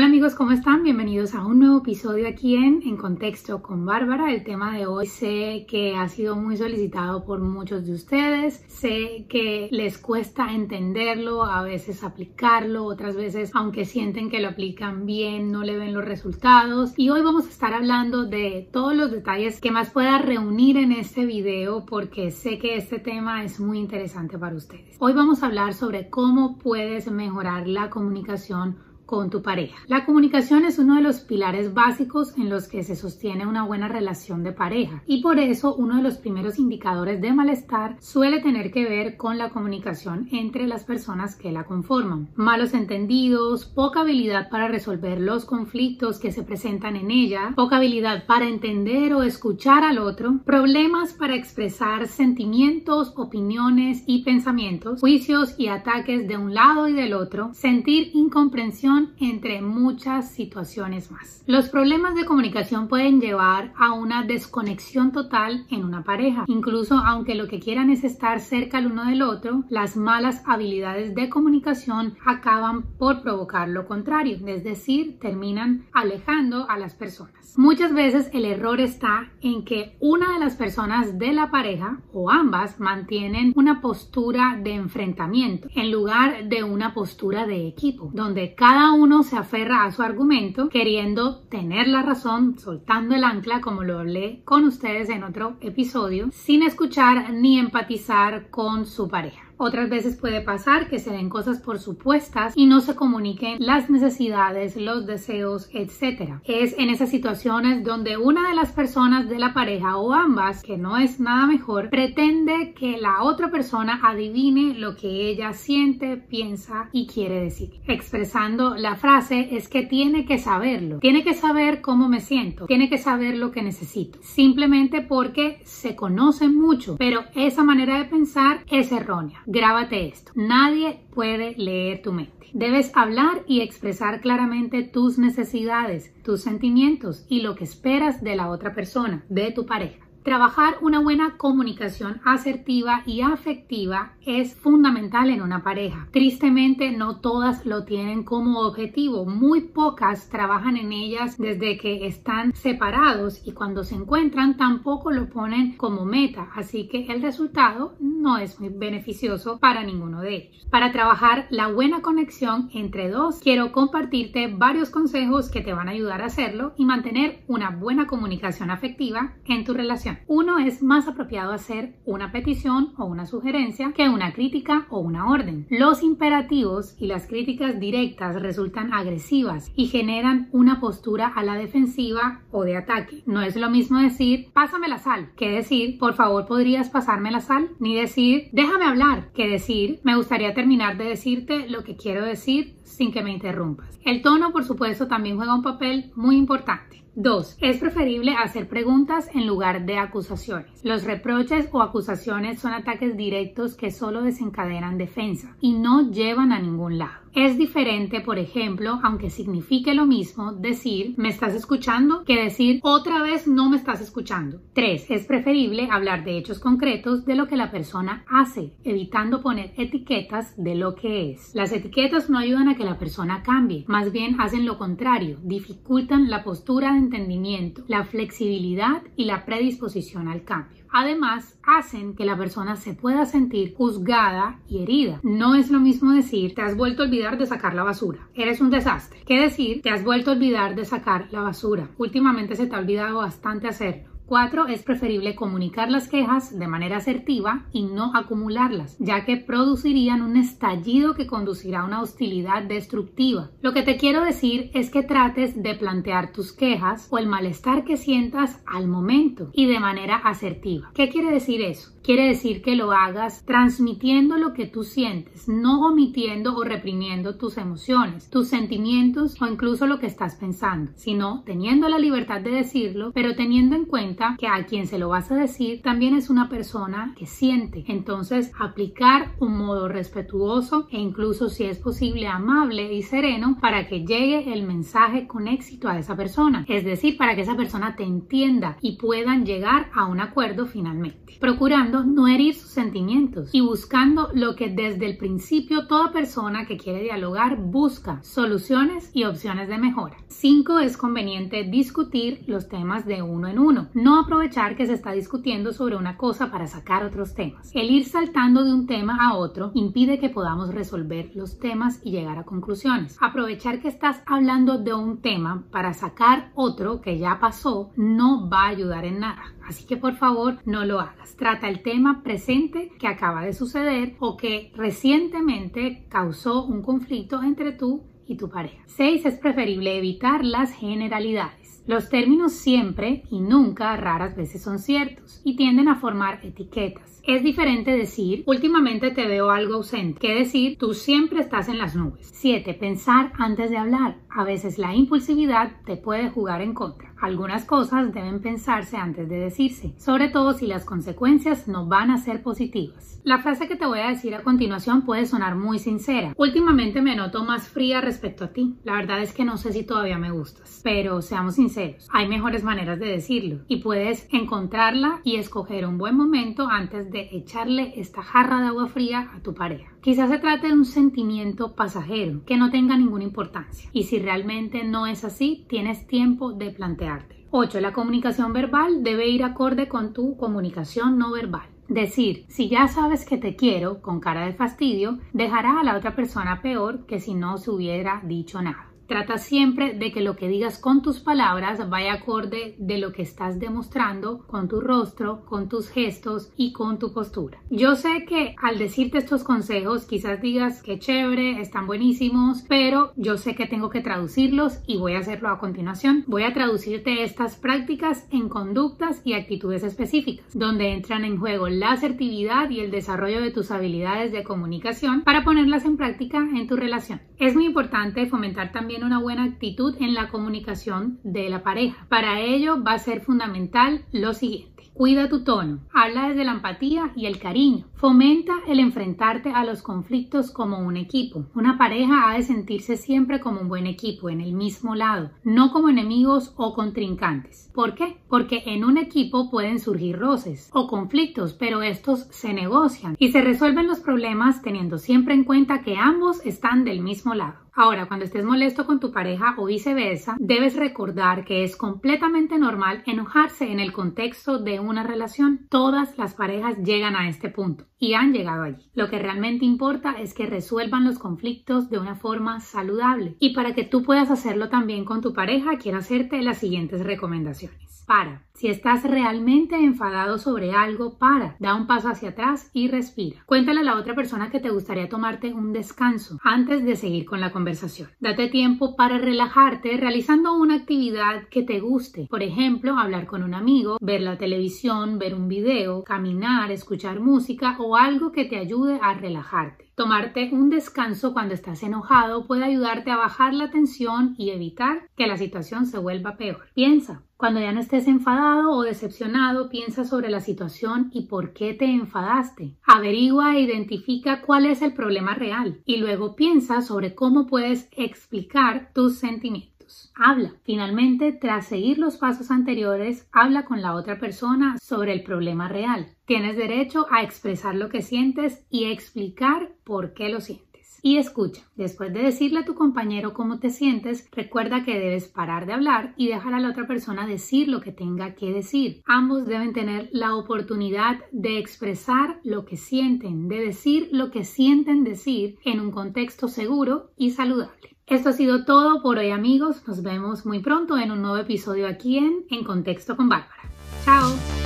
Hola amigos, ¿cómo están? Bienvenidos a un nuevo episodio aquí en En Contexto con Bárbara. El tema de hoy sé que ha sido muy solicitado por muchos de ustedes. Sé que les cuesta entenderlo, a veces aplicarlo, otras veces, aunque sienten que lo aplican bien, no le ven los resultados. Y hoy vamos a estar hablando de todos los detalles que más pueda reunir en este video porque sé que este tema es muy interesante para ustedes. Hoy vamos a hablar sobre cómo puedes mejorar la comunicación con tu pareja. La comunicación es uno de los pilares básicos en los que se sostiene una buena relación de pareja y por eso uno de los primeros indicadores de malestar suele tener que ver con la comunicación entre las personas que la conforman. Malos entendidos, poca habilidad para resolver los conflictos que se presentan en ella, poca habilidad para entender o escuchar al otro, problemas para expresar sentimientos, opiniones y pensamientos, juicios y ataques de un lado y del otro, sentir incomprensión entre muchas situaciones más. Los problemas de comunicación pueden llevar a una desconexión total en una pareja. Incluso aunque lo que quieran es estar cerca el uno del otro, las malas habilidades de comunicación acaban por provocar lo contrario, es decir, terminan alejando a las personas. Muchas veces el error está en que una de las personas de la pareja o ambas mantienen una postura de enfrentamiento en lugar de una postura de equipo, donde cada uno se aferra a su argumento queriendo tener la razón, soltando el ancla, como lo hablé con ustedes en otro episodio, sin escuchar ni empatizar con su pareja. Otras veces puede pasar que se den cosas por supuestas y no se comuniquen las necesidades, los deseos, etc. Es en esas situaciones donde una de las personas de la pareja o ambas, que no es nada mejor, pretende que la otra persona adivine lo que ella siente, piensa y quiere decir. Expresando la frase es que tiene que saberlo, tiene que saber cómo me siento, tiene que saber lo que necesito, simplemente porque se conocen mucho, pero esa manera de pensar es errónea. Grábate esto. Nadie puede leer tu mente. Debes hablar y expresar claramente tus necesidades, tus sentimientos y lo que esperas de la otra persona, de tu pareja. Trabajar una buena comunicación asertiva y afectiva es fundamental en una pareja. Tristemente no todas lo tienen como objetivo, muy pocas trabajan en ellas desde que están separados y cuando se encuentran tampoco lo ponen como meta, así que el resultado no es muy beneficioso para ninguno de ellos. Para trabajar la buena conexión entre dos, quiero compartirte varios consejos que te van a ayudar a hacerlo y mantener una buena comunicación afectiva en tu relación. Uno es más apropiado hacer una petición o una sugerencia que una crítica o una orden. Los imperativos y las críticas directas resultan agresivas y generan una postura a la defensiva o de ataque. No es lo mismo decir pásame la sal que decir por favor podrías pasarme la sal, ni déjame hablar que decir me gustaría terminar de decirte lo que quiero decir sin que me interrumpas. El tono, por supuesto, también juega un papel muy importante. 2. Es preferible hacer preguntas en lugar de acusaciones. Los reproches o acusaciones son ataques directos que solo desencadenan defensa y no llevan a ningún lado. Es diferente, por ejemplo, aunque signifique lo mismo, decir me estás escuchando que decir otra vez no me estás escuchando. 3. Es preferible hablar de hechos concretos de lo que la persona hace, evitando poner etiquetas de lo que es. Las etiquetas no ayudan a que la persona cambie, más bien hacen lo contrario, dificultan la postura de entendimiento, la flexibilidad y la predisposición al cambio. Además, hacen que la persona se pueda sentir juzgada y herida. No es lo mismo decir te has vuelto a olvidar de sacar la basura, eres un desastre, que decir te has vuelto a olvidar de sacar la basura. Últimamente se te ha olvidado bastante hacerlo. 4. Es preferible comunicar las quejas de manera asertiva y no acumularlas, ya que producirían un estallido que conducirá a una hostilidad destructiva. Lo que te quiero decir es que trates de plantear tus quejas o el malestar que sientas al momento y de manera asertiva. ¿Qué quiere decir eso? Quiere decir que lo hagas transmitiendo lo que tú sientes, no omitiendo o reprimiendo tus emociones, tus sentimientos o incluso lo que estás pensando, sino teniendo la libertad de decirlo, pero teniendo en cuenta que a quien se lo vas a decir también es una persona que siente. Entonces, aplicar un modo respetuoso e incluso si es posible amable y sereno para que llegue el mensaje con éxito a esa persona. Es decir, para que esa persona te entienda y puedan llegar a un acuerdo finalmente. Procurando no herir sus sentimientos y buscando lo que desde el principio toda persona que quiere dialogar busca, soluciones y opciones de mejora. 5. Es conveniente discutir los temas de uno en uno, no aprovechar que se está discutiendo sobre una cosa para sacar otros temas. El ir saltando de un tema a otro impide que podamos resolver los temas y llegar a conclusiones. Aprovechar que estás hablando de un tema para sacar otro que ya pasó no va a ayudar en nada. Así que por favor no lo hagas. Trata el tema presente que acaba de suceder o que recientemente causó un conflicto entre tú y tu pareja. 6. Es preferible evitar las generalidades. Los términos siempre y nunca raras veces son ciertos y tienden a formar etiquetas. Es diferente decir, últimamente te veo algo ausente, que decir, tú siempre estás en las nubes. 7. Pensar antes de hablar. A veces la impulsividad te puede jugar en contra. Algunas cosas deben pensarse antes de decirse, sobre todo si las consecuencias no van a ser positivas. La frase que te voy a decir a continuación puede sonar muy sincera. Últimamente me noto más fría respecto a ti. La verdad es que no sé si todavía me gustas, pero seamos sinceros, hay mejores maneras de decirlo y puedes encontrarla y escoger un buen momento antes de echarle esta jarra de agua fría a tu pareja. Quizás se trate de un sentimiento pasajero que no tenga ninguna importancia y si realmente no es así, tienes tiempo de plantearte. 8. La comunicación verbal debe ir acorde con tu comunicación no verbal. Decir, si ya sabes que te quiero con cara de fastidio, dejará a la otra persona peor que si no se hubiera dicho nada. Trata siempre de que lo que digas con tus palabras vaya acorde de lo que estás demostrando con tu rostro, con tus gestos y con tu postura. Yo sé que al decirte estos consejos quizás digas que chévere, están buenísimos, pero yo sé que tengo que traducirlos y voy a hacerlo a continuación. Voy a traducirte estas prácticas en conductas y actitudes específicas, donde entran en juego la asertividad y el desarrollo de tus habilidades de comunicación para ponerlas en práctica en tu relación. Es muy importante fomentar también una buena actitud en la comunicación de la pareja. Para ello va a ser fundamental lo siguiente. Cuida tu tono, habla desde la empatía y el cariño. Fomenta el enfrentarte a los conflictos como un equipo. Una pareja ha de sentirse siempre como un buen equipo, en el mismo lado, no como enemigos o contrincantes. ¿Por qué? Porque en un equipo pueden surgir roces o conflictos, pero estos se negocian y se resuelven los problemas teniendo siempre en cuenta que ambos están del mismo lado. Ahora, cuando estés molesto con tu pareja o viceversa, debes recordar que es completamente normal enojarse en el contexto de una relación. Todas las parejas llegan a este punto y han llegado allí. Lo que realmente importa es que resuelvan los conflictos de una forma saludable. Y para que tú puedas hacerlo también con tu pareja, quiero hacerte las siguientes recomendaciones. Para. Si estás realmente enfadado sobre algo, para. Da un paso hacia atrás y respira. Cuéntale a la otra persona que te gustaría tomarte un descanso antes de seguir con la conversación. Date tiempo para relajarte realizando una actividad que te guste. Por ejemplo, hablar con un amigo, ver la televisión, ver un video, caminar, escuchar música o algo que te ayude a relajarte. Tomarte un descanso cuando estás enojado puede ayudarte a bajar la tensión y evitar que la situación se vuelva peor. Piensa, cuando ya no estés enfadado o decepcionado, piensa sobre la situación y por qué te enfadaste. Averigua e identifica cuál es el problema real y luego piensa sobre cómo puedes explicar tus sentimientos. Habla. Finalmente, tras seguir los pasos anteriores, habla con la otra persona sobre el problema real. Tienes derecho a expresar lo que sientes y explicar por qué lo sientes. Y escucha, después de decirle a tu compañero cómo te sientes, recuerda que debes parar de hablar y dejar a la otra persona decir lo que tenga que decir. Ambos deben tener la oportunidad de expresar lo que sienten, de decir lo que sienten decir en un contexto seguro y saludable. Esto ha sido todo por hoy amigos. Nos vemos muy pronto en un nuevo episodio aquí en En Contexto con Bárbara. Chao.